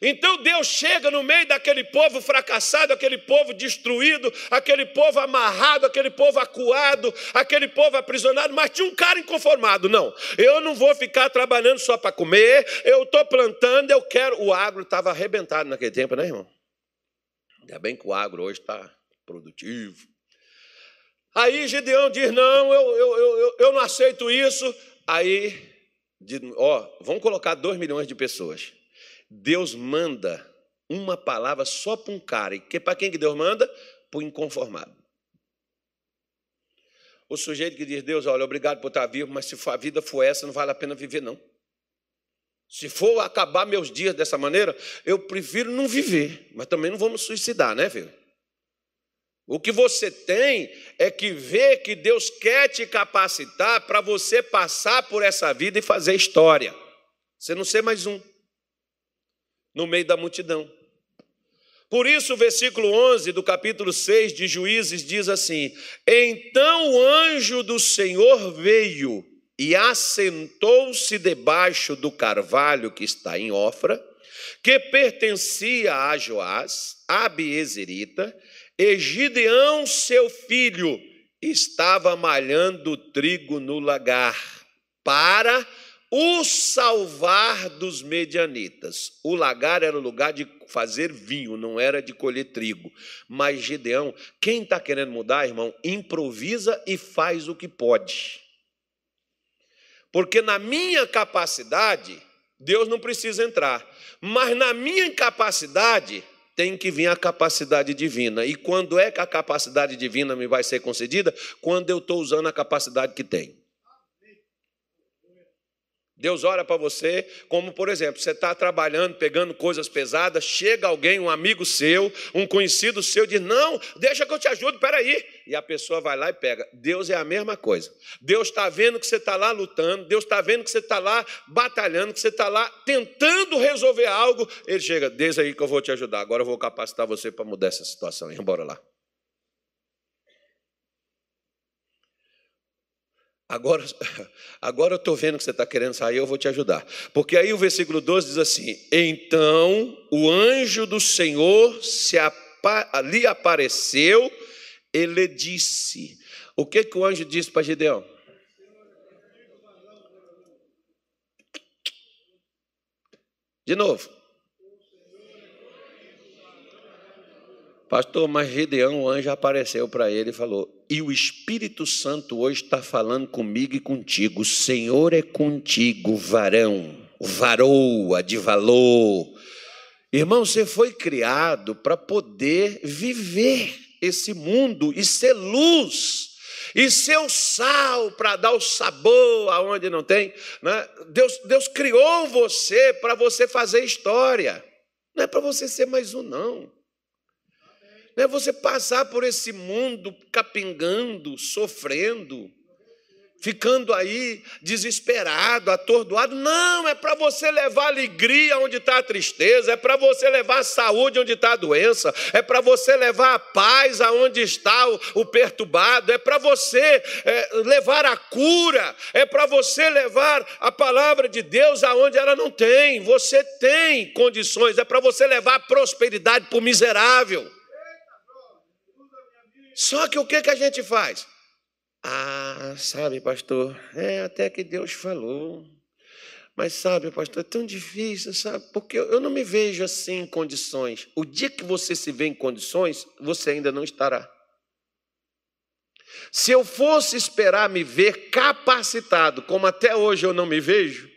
S1: Então Deus chega no meio daquele povo fracassado, aquele povo destruído, aquele povo amarrado, aquele povo acuado, aquele povo aprisionado, mas tinha um cara inconformado. Não, eu não vou ficar trabalhando só para comer, eu estou plantando, eu quero. O agro estava arrebentado naquele tempo, né, irmão? Ainda bem que o agro hoje está produtivo. Aí Gideão diz: Não, eu, eu, eu, eu não aceito isso. Aí, ó, vamos colocar dois milhões de pessoas. Deus manda uma palavra só para um cara. E que, para quem que Deus manda? Para o inconformado. O sujeito que diz, Deus, olha, obrigado por estar vivo, mas se a vida for essa, não vale a pena viver, não. Se for acabar meus dias dessa maneira, eu prefiro não viver, mas também não me suicidar, né, filho? O que você tem é que ver que Deus quer te capacitar para você passar por essa vida e fazer história. Você não ser mais um no meio da multidão. Por isso, o versículo 11 do capítulo 6 de Juízes diz assim: Então o anjo do Senhor veio e assentou-se debaixo do carvalho que está em Ofra, que pertencia a Joás, a Biezerita, e Gideão, seu filho, estava malhando trigo no lagar para o salvar dos medianitas. O lagar era o lugar de fazer vinho, não era de colher trigo. Mas Gideão, quem está querendo mudar, irmão, improvisa e faz o que pode. Porque na minha capacidade, Deus não precisa entrar. Mas na minha incapacidade, tem que vir a capacidade divina. E quando é que a capacidade divina me vai ser concedida? Quando eu estou usando a capacidade que tem. Deus ora para você, como por exemplo, você está trabalhando, pegando coisas pesadas, chega alguém, um amigo seu, um conhecido seu, diz: Não, deixa que eu te ajudo, peraí. E a pessoa vai lá e pega. Deus é a mesma coisa. Deus está vendo que você está lá lutando, Deus está vendo que você está lá batalhando, que você está lá tentando resolver algo. Ele chega, desde aí que eu vou te ajudar, agora eu vou capacitar você para mudar essa situação. E embora lá. Agora, agora eu estou vendo que você está querendo sair, eu vou te ajudar. Porque aí o versículo 12 diz assim: Então o anjo do Senhor se apa, lhe apareceu, ele disse. O que, que o anjo disse para Gideão? De novo. Pastor, mas Gideão, o anjo apareceu para ele e falou: E o Espírito Santo hoje está falando comigo e contigo. O Senhor é contigo, varão, varoa de valor. Irmão, você foi criado para poder viver esse mundo e ser luz e ser o sal para dar o sabor aonde não tem. Né? Deus, Deus criou você para você fazer história, não é para você ser mais um, não. É você passar por esse mundo capingando, sofrendo, ficando aí desesperado, atordoado. Não, é para você levar alegria onde está a tristeza, é para você levar a saúde onde está a doença, é para você levar a paz aonde está o, o perturbado, é para você é, levar a cura, é para você levar a palavra de Deus aonde ela não tem. Você tem condições, é para você levar a prosperidade para o miserável. Só que o que, que a gente faz? Ah, sabe, pastor, é até que Deus falou. Mas sabe, pastor, é tão difícil, sabe? Porque eu não me vejo assim em condições. O dia que você se vê em condições, você ainda não estará. Se eu fosse esperar me ver capacitado, como até hoje eu não me vejo,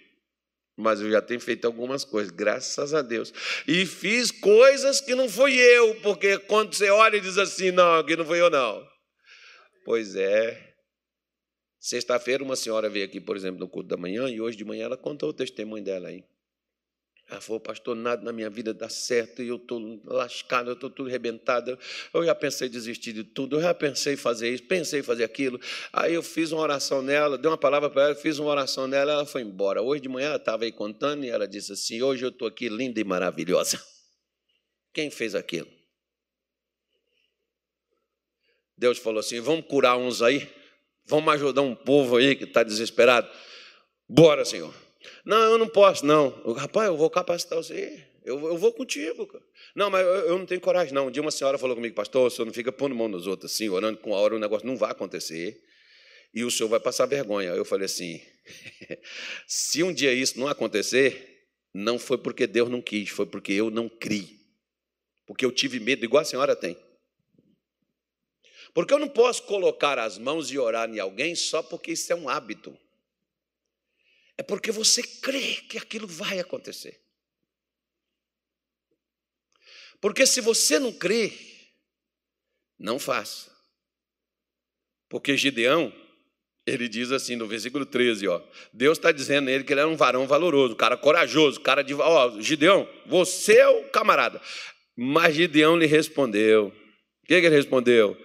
S1: mas eu já tenho feito algumas coisas, graças a Deus. E fiz coisas que não fui eu, porque quando você olha e diz assim, não, aqui não fui eu não. Pois é, Sexta-feira, uma senhora veio aqui, por exemplo, no culto da manhã, e hoje de manhã ela contou o testemunho dela aí. Ela falou, pastor, nada na minha vida dá certo, e eu estou lascado, eu estou tudo arrebentado. Eu já pensei desistir de tudo, eu já pensei fazer isso, pensei fazer aquilo. Aí eu fiz uma oração nela, dei uma palavra para ela, fiz uma oração nela, ela foi embora. Hoje de manhã ela estava aí contando, e ela disse assim: Hoje eu estou aqui linda e maravilhosa. Quem fez aquilo? Deus falou assim: Vamos curar uns aí? Vamos ajudar um povo aí que está desesperado. Bora, Senhor. Não, eu não posso, não. Rapaz, eu vou capacitar você. Eu, eu vou contigo. Não, mas eu, eu, não tenho coragem, não. Um dia uma senhora falou comigo, pastor, o senhor não fica pondo mão nos outros assim, orando com a hora, o negócio não vai acontecer. E o senhor vai passar vergonha. Eu falei assim: se um dia isso não acontecer, não foi porque Deus não quis, foi porque eu não criei. Porque eu tive medo, igual a senhora tem. Porque eu não posso colocar as mãos e orar em alguém só porque isso é um hábito. É porque você crê que aquilo vai acontecer. Porque se você não crê, não faça. Porque Gideão, ele diz assim no versículo 13, ó, Deus está dizendo a ele que ele era um varão valoroso, um cara corajoso, um cara de. Ó, Gideão, você é o camarada. Mas Gideão lhe respondeu. O que, que ele respondeu?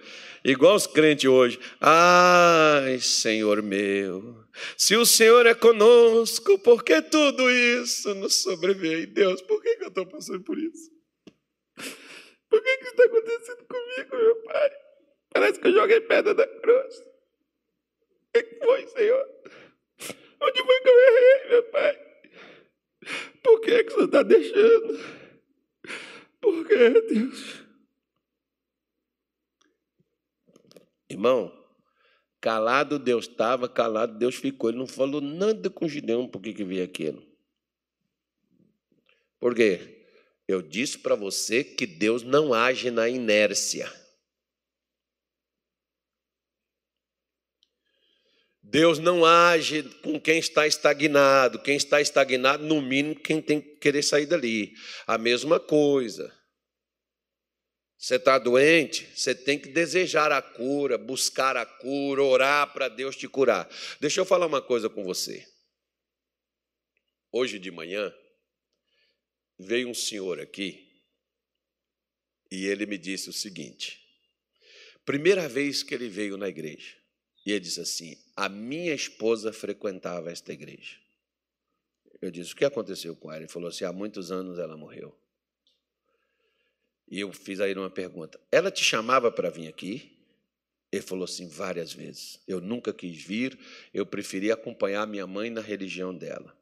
S1: Igual os crentes hoje. Ai, Senhor meu, se o Senhor é conosco, por que tudo isso nos sobreveio? Deus, por que, eu estou passando por isso? Por que, que isso está acontecendo comigo, meu Pai? Parece que eu joguei pedra da cruz. O que foi, Senhor? Onde foi que eu errei, meu Pai? Por que, que Senhor está deixando? Por que, Deus? Irmão, calado Deus estava, calado Deus ficou. Ele não falou nada com Gideão por que, que veio aquilo. Por quê? Eu disse para você que Deus não age na inércia. Deus não age com quem está estagnado. Quem está estagnado, no mínimo, quem tem que querer sair dali. A mesma coisa. Você está doente, você tem que desejar a cura, buscar a cura, orar para Deus te curar. Deixa eu falar uma coisa com você. Hoje de manhã, veio um senhor aqui e ele me disse o seguinte: primeira vez que ele veio na igreja, e ele disse assim: a minha esposa frequentava esta igreja. Eu disse: o que aconteceu com ela? Ele falou assim: há muitos anos ela morreu. E eu fiz a ele uma pergunta: Ela te chamava para vir aqui? Ele falou assim várias vezes. Eu nunca quis vir, eu preferi acompanhar minha mãe na religião dela.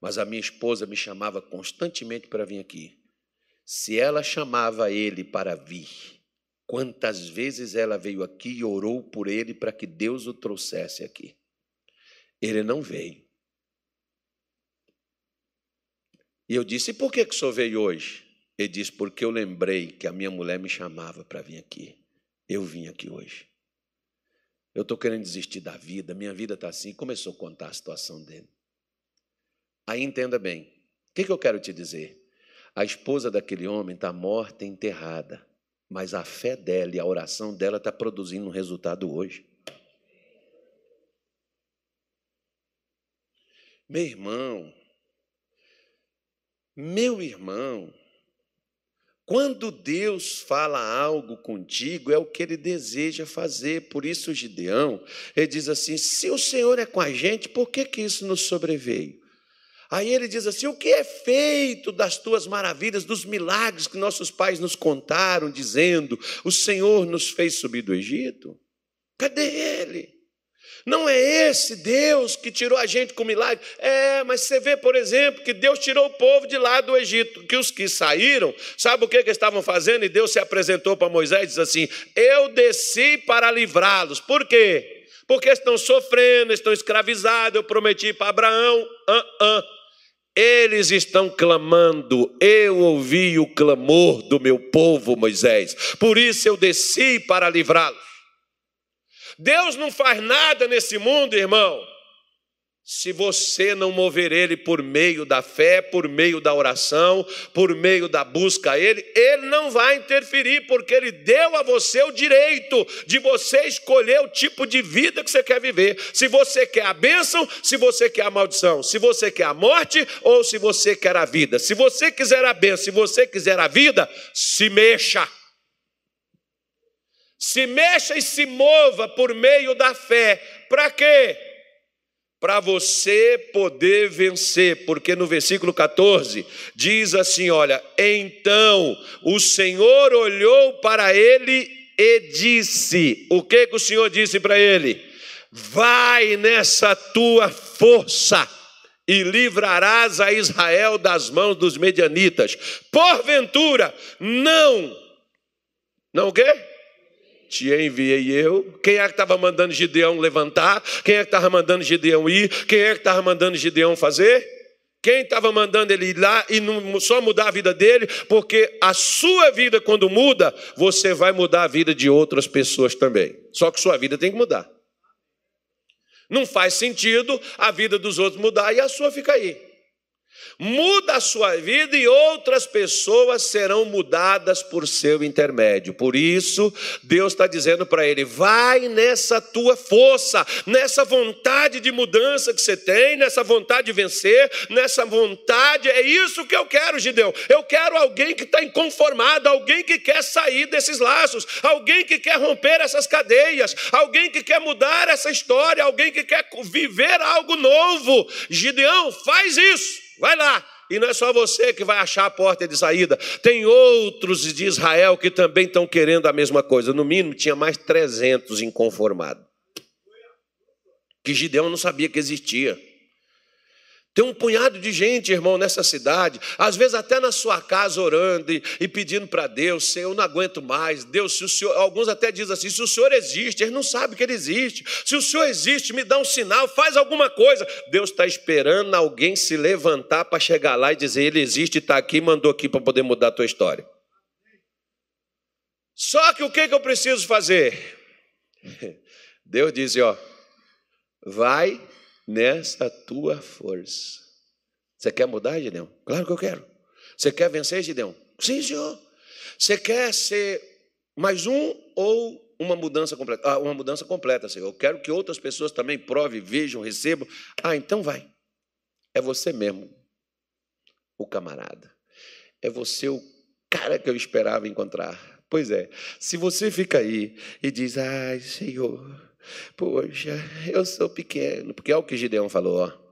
S1: Mas a minha esposa me chamava constantemente para vir aqui. Se ela chamava ele para vir, quantas vezes ela veio aqui e orou por ele para que Deus o trouxesse aqui? Ele não veio. E eu disse: e por que, que o senhor veio hoje? Ele diz: Porque eu lembrei que a minha mulher me chamava para vir aqui. Eu vim aqui hoje. Eu estou querendo desistir da vida, minha vida está assim. Começou a contar a situação dele. Aí entenda bem: o que, que eu quero te dizer? A esposa daquele homem está morta e enterrada, mas a fé dela e a oração dela está produzindo um resultado hoje. Meu irmão, meu irmão, quando Deus fala algo contigo, é o que ele deseja fazer. Por isso, Gideão, ele diz assim: se o Senhor é com a gente, por que, que isso nos sobreveio? Aí ele diz assim: o que é feito das tuas maravilhas, dos milagres que nossos pais nos contaram, dizendo: o Senhor nos fez subir do Egito? Cadê ele? Não é esse Deus que tirou a gente com milagre. É, mas você vê, por exemplo, que Deus tirou o povo de lá do Egito, que os que saíram, sabe o que, que estavam fazendo? E Deus se apresentou para Moisés e disse assim: Eu desci para livrá-los. Por quê? Porque estão sofrendo, estão escravizados. Eu prometi para Abraão. Uh -uh. Eles estão clamando, eu ouvi o clamor do meu povo, Moisés, por isso eu desci para livrá-los. Deus não faz nada nesse mundo, irmão, se você não mover ele por meio da fé, por meio da oração, por meio da busca a ele, ele não vai interferir, porque ele deu a você o direito de você escolher o tipo de vida que você quer viver. Se você quer a bênção, se você quer a maldição, se você quer a morte ou se você quer a vida. Se você quiser a bênção, se você quiser a vida, se mexa. Se mexa e se mova por meio da fé. Para quê? Para você poder vencer, porque no versículo 14 diz assim: olha, então o Senhor olhou para ele e disse: o que, que o Senhor disse para ele? Vai nessa tua força e livrarás a Israel das mãos dos medianitas. Porventura, não, não o quê? Te enviei eu. Quem é que estava mandando Gideão levantar? Quem é que estava mandando Gideão ir? Quem é que estava mandando Gideão fazer? Quem estava mandando ele ir lá e não, só mudar a vida dele? Porque a sua vida, quando muda, você vai mudar a vida de outras pessoas também. Só que sua vida tem que mudar. Não faz sentido a vida dos outros mudar e a sua fica aí. Muda a sua vida e outras pessoas serão mudadas por seu intermédio. Por isso, Deus está dizendo para ele: vai nessa tua força, nessa vontade de mudança que você tem, nessa vontade de vencer, nessa vontade. É isso que eu quero, Gideão. Eu quero alguém que está inconformado, alguém que quer sair desses laços, alguém que quer romper essas cadeias, alguém que quer mudar essa história, alguém que quer viver algo novo. Gideão, faz isso. Vai lá. E não é só você que vai achar a porta de saída. Tem outros de Israel que também estão querendo a mesma coisa. No mínimo, tinha mais 300 inconformados. Que Gideão não sabia que existia. Tem um punhado de gente, irmão, nessa cidade, às vezes até na sua casa orando e, e pedindo para Deus, Senhor, eu não aguento mais. Deus, se o Senhor, alguns até dizem assim: se o Senhor existe, eles não sabem que ele existe. Se o Senhor existe, me dá um sinal, faz alguma coisa. Deus está esperando alguém se levantar para chegar lá e dizer: Ele existe, está aqui, mandou aqui para poder mudar a tua história. Só que o que, que eu preciso fazer? Deus diz: ó, vai nessa tua força. Você quer mudar, Gideão? Claro que eu quero. Você quer vencer, Gideão? Sim, senhor. Você quer ser mais um ou uma mudança completa? Ah, uma mudança completa, Senhor. Eu quero que outras pessoas também provem, vejam, recebam. Ah, então vai. É você mesmo, o camarada. É você o cara que eu esperava encontrar. Pois é, se você fica aí e diz, ai, Senhor, Poxa, eu sou pequeno, porque é o que Gideão falou, ó.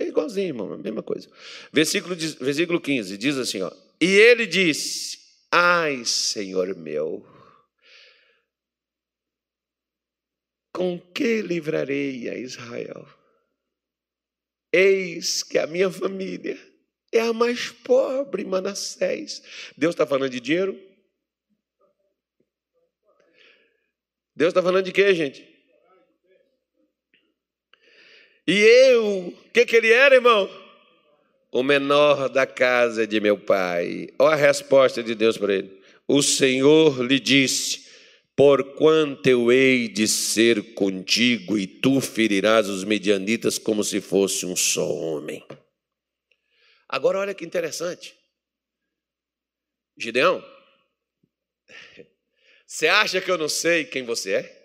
S1: É igualzinho, irmão, a mesma coisa. Versículo, versículo 15 diz assim: ó, E ele disse: Ai, Senhor meu, com que livrarei a Israel? Eis que a minha família é a mais pobre, Manassés. Deus está falando de dinheiro? Deus está falando de quê, gente? E eu, o que, que ele era, irmão? O menor da casa de meu pai. Olha a resposta de Deus para ele. O Senhor lhe disse: Porquanto eu hei de ser contigo, e tu ferirás os medianitas como se fosse um só homem. Agora, olha que interessante. Gideão, você acha que eu não sei quem você é?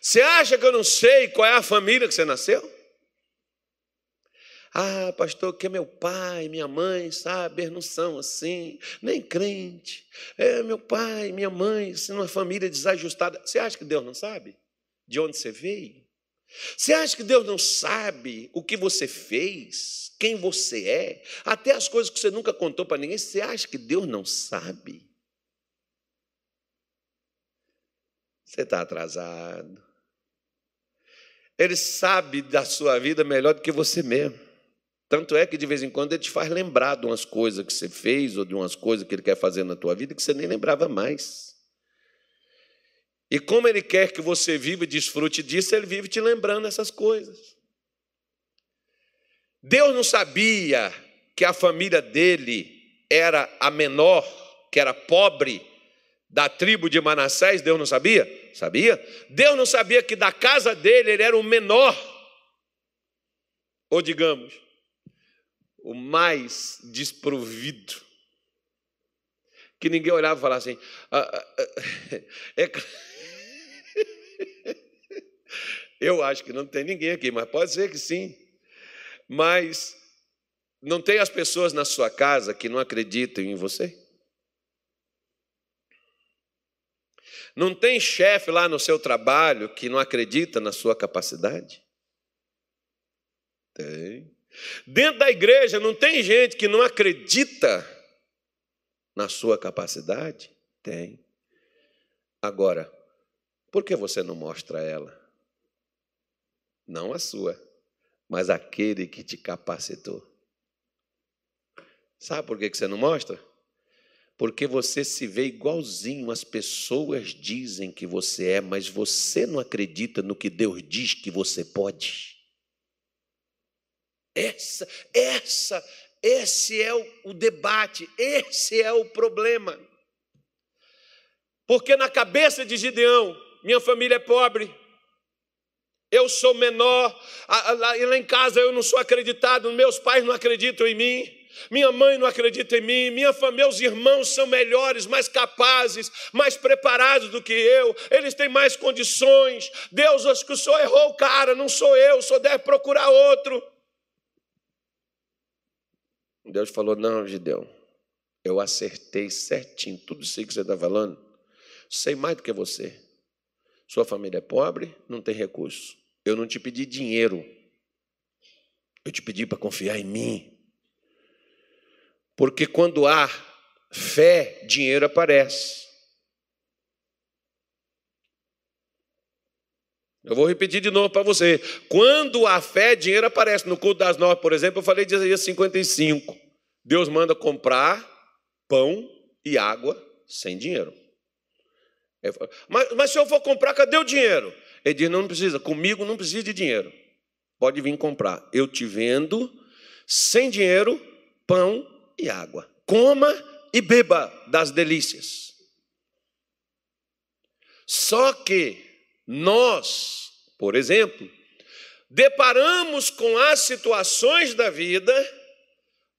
S1: Você acha que eu não sei qual é a família que você nasceu? Ah, pastor, que é meu pai, minha mãe, sabe, não são assim, nem crente. É meu pai, minha mãe, assim, uma família desajustada. Você acha que Deus não sabe de onde você veio? Você acha que Deus não sabe o que você fez, quem você é, até as coisas que você nunca contou para ninguém? Você acha que Deus não sabe? Você está atrasado. Ele sabe da sua vida melhor do que você mesmo. Tanto é que de vez em quando ele te faz lembrar de umas coisas que você fez ou de umas coisas que ele quer fazer na tua vida que você nem lembrava mais. E como ele quer que você viva e desfrute disso, ele vive te lembrando essas coisas. Deus não sabia que a família dele era a menor, que era pobre da tribo de Manassés, Deus não sabia? Sabia? Deus não sabia que da casa dele ele era o menor. Ou digamos, o mais desprovido. Que ninguém olhava e falava assim. Ah, ah, ah, é... Eu acho que não tem ninguém aqui, mas pode ser que sim. Mas não tem as pessoas na sua casa que não acreditam em você? Não tem chefe lá no seu trabalho que não acredita na sua capacidade? Tem. Dentro da igreja não tem gente que não acredita na sua capacidade? Tem. Agora, por que você não mostra ela? Não a sua, mas aquele que te capacitou. Sabe por que você não mostra? Porque você se vê igualzinho as pessoas dizem que você é, mas você não acredita no que Deus diz que você pode. Essa, essa, esse é o, o debate, esse é o problema. Porque na cabeça de Gideão, minha família é pobre, eu sou menor, lá em casa eu não sou acreditado, meus pais não acreditam em mim, minha mãe não acredita em mim, minha família, meus irmãos são melhores, mais capazes, mais preparados do que eu, eles têm mais condições. Deus, acho que o senhor errou, cara, não sou eu, senhor deve procurar outro. Deus falou: Não, Gideão, eu acertei certinho tudo isso que você está falando. Sei mais do que você. Sua família é pobre, não tem recurso. Eu não te pedi dinheiro. Eu te pedi para confiar em mim. Porque quando há fé, dinheiro aparece. Eu vou repetir de novo para você. Quando há fé, dinheiro aparece. No culto das nove, por exemplo, eu falei de Isaías 55. Deus manda comprar pão e água sem dinheiro. Mas, mas se eu for comprar, cadê o dinheiro? Ele diz: não, não precisa, comigo não precisa de dinheiro. Pode vir comprar. Eu te vendo sem dinheiro, pão e água. Coma e beba das delícias. Só que nós, por exemplo, deparamos com as situações da vida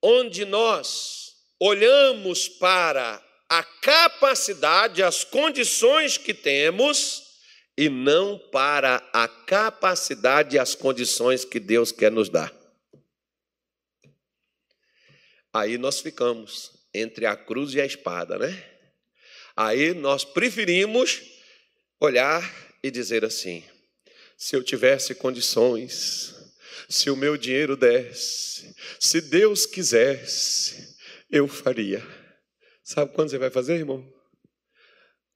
S1: onde nós olhamos para a capacidade, as condições que temos e não para a capacidade e as condições que Deus quer nos dar. Aí nós ficamos entre a cruz e a espada, né? Aí nós preferimos olhar e dizer assim: se eu tivesse condições, se o meu dinheiro desse, se Deus quisesse, eu faria. Sabe quando você vai fazer, irmão?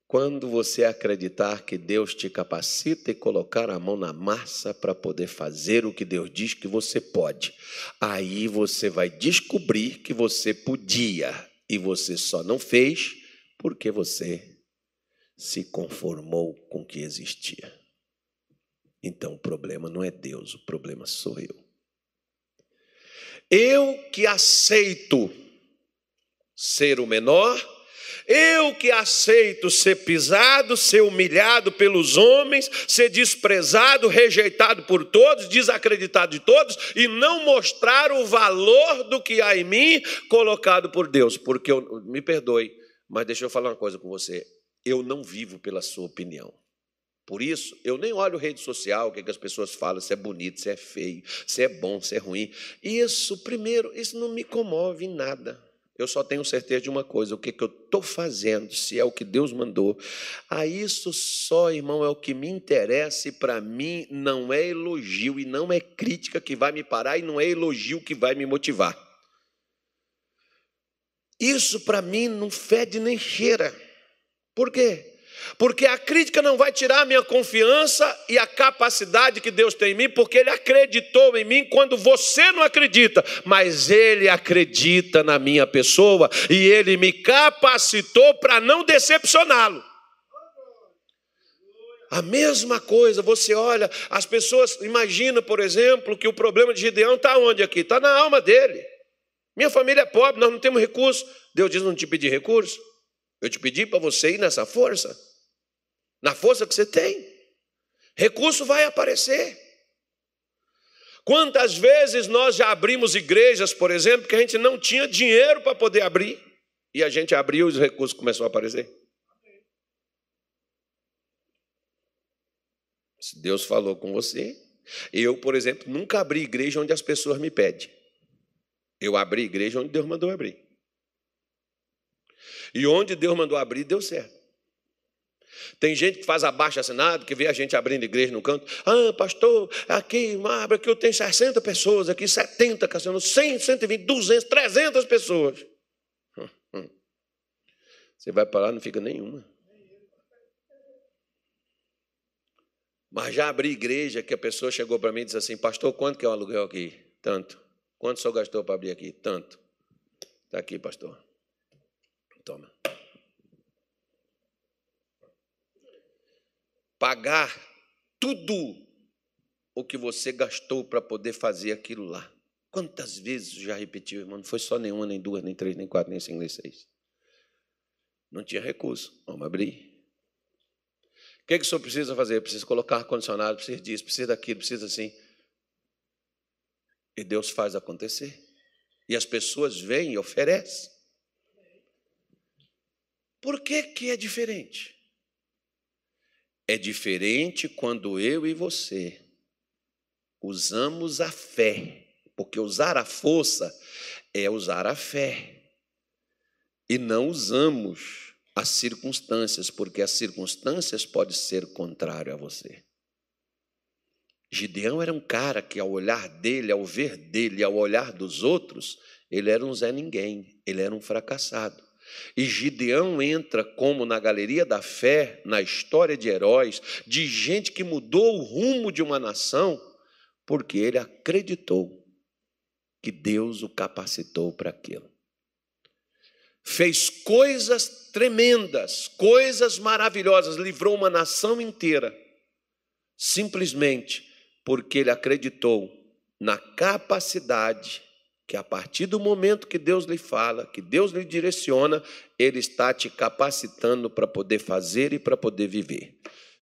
S1: Quando você acreditar que Deus te capacita e colocar a mão na massa para poder fazer o que Deus diz que você pode, aí você vai descobrir que você podia e você só não fez porque você se conformou com o que existia. Então o problema não é Deus, o problema sou eu. Eu que aceito ser o menor, Eu que aceito ser pisado, ser humilhado pelos homens, ser desprezado, rejeitado por todos, desacreditado de todos e não mostrar o valor do que há em mim colocado por Deus. Porque eu, me perdoe, mas deixa eu falar uma coisa com você. Eu não vivo pela sua opinião. Por isso, eu nem olho rede social, o que, é que as pessoas falam, se é bonito, se é feio, se é bom, se é ruim. Isso, primeiro, isso não me comove em nada. Eu só tenho certeza de uma coisa: o que, que eu estou fazendo, se é o que Deus mandou. A isso só, irmão, é o que me interessa, e para mim não é elogio e não é crítica que vai me parar, e não é elogio que vai me motivar. Isso para mim não fede nem cheira. Por quê? Porque a crítica não vai tirar a minha confiança e a capacidade que Deus tem em mim, porque Ele acreditou em mim quando você não acredita, mas Ele acredita na minha pessoa e Ele me capacitou para não decepcioná-lo. A mesma coisa, você olha, as pessoas imaginam, por exemplo, que o problema de Gideão está onde aqui? Está na alma dele. Minha família é pobre, nós não temos recurso. Deus diz: não te pedi recurso. Eu te pedi para você ir nessa força, na força que você tem. Recurso vai aparecer. Quantas vezes nós já abrimos igrejas, por exemplo, que a gente não tinha dinheiro para poder abrir, e a gente abriu e os recursos começaram a aparecer? Se Deus falou com você, eu, por exemplo, nunca abri igreja onde as pessoas me pedem. Eu abri igreja onde Deus mandou abrir. E onde Deus mandou abrir, deu certo. Tem gente que faz abaixo assinado, que vê a gente abrindo igreja no canto. Ah, pastor, aqui, abre aqui, eu tenho 60 pessoas, aqui 70, Cassiano, 100, 120, 200, 300 pessoas. Você vai para lá, não fica nenhuma. Mas já abri igreja que a pessoa chegou para mim e disse assim: Pastor, quanto que é o aluguel aqui? Tanto. Quanto senhor gastou para abrir aqui? Tanto. Está aqui, pastor. Toma. Pagar tudo o que você gastou para poder fazer aquilo lá. Quantas vezes já repetiu, irmão? Não foi só nenhuma, nem duas, nem três, nem quatro, nem cinco, nem seis. Não tinha recurso. Vamos abrir. O que, é que o senhor precisa fazer? Precisa colocar ar-condicionado, precisa disso, precisa daquilo, precisa assim. E Deus faz acontecer. E as pessoas vêm e oferecem. Por que, que é diferente? É diferente quando eu e você usamos a fé, porque usar a força é usar a fé, e não usamos as circunstâncias, porque as circunstâncias podem ser contrário a você. Gideão era um cara que, ao olhar dele, ao ver dele, ao olhar dos outros, ele era um Zé Ninguém, ele era um fracassado. E Gideão entra como na galeria da fé, na história de heróis, de gente que mudou o rumo de uma nação, porque ele acreditou que Deus o capacitou para aquilo. Fez coisas tremendas, coisas maravilhosas, livrou uma nação inteira, simplesmente porque ele acreditou na capacidade que a partir do momento que Deus lhe fala, que Deus lhe direciona, Ele está te capacitando para poder fazer e para poder viver.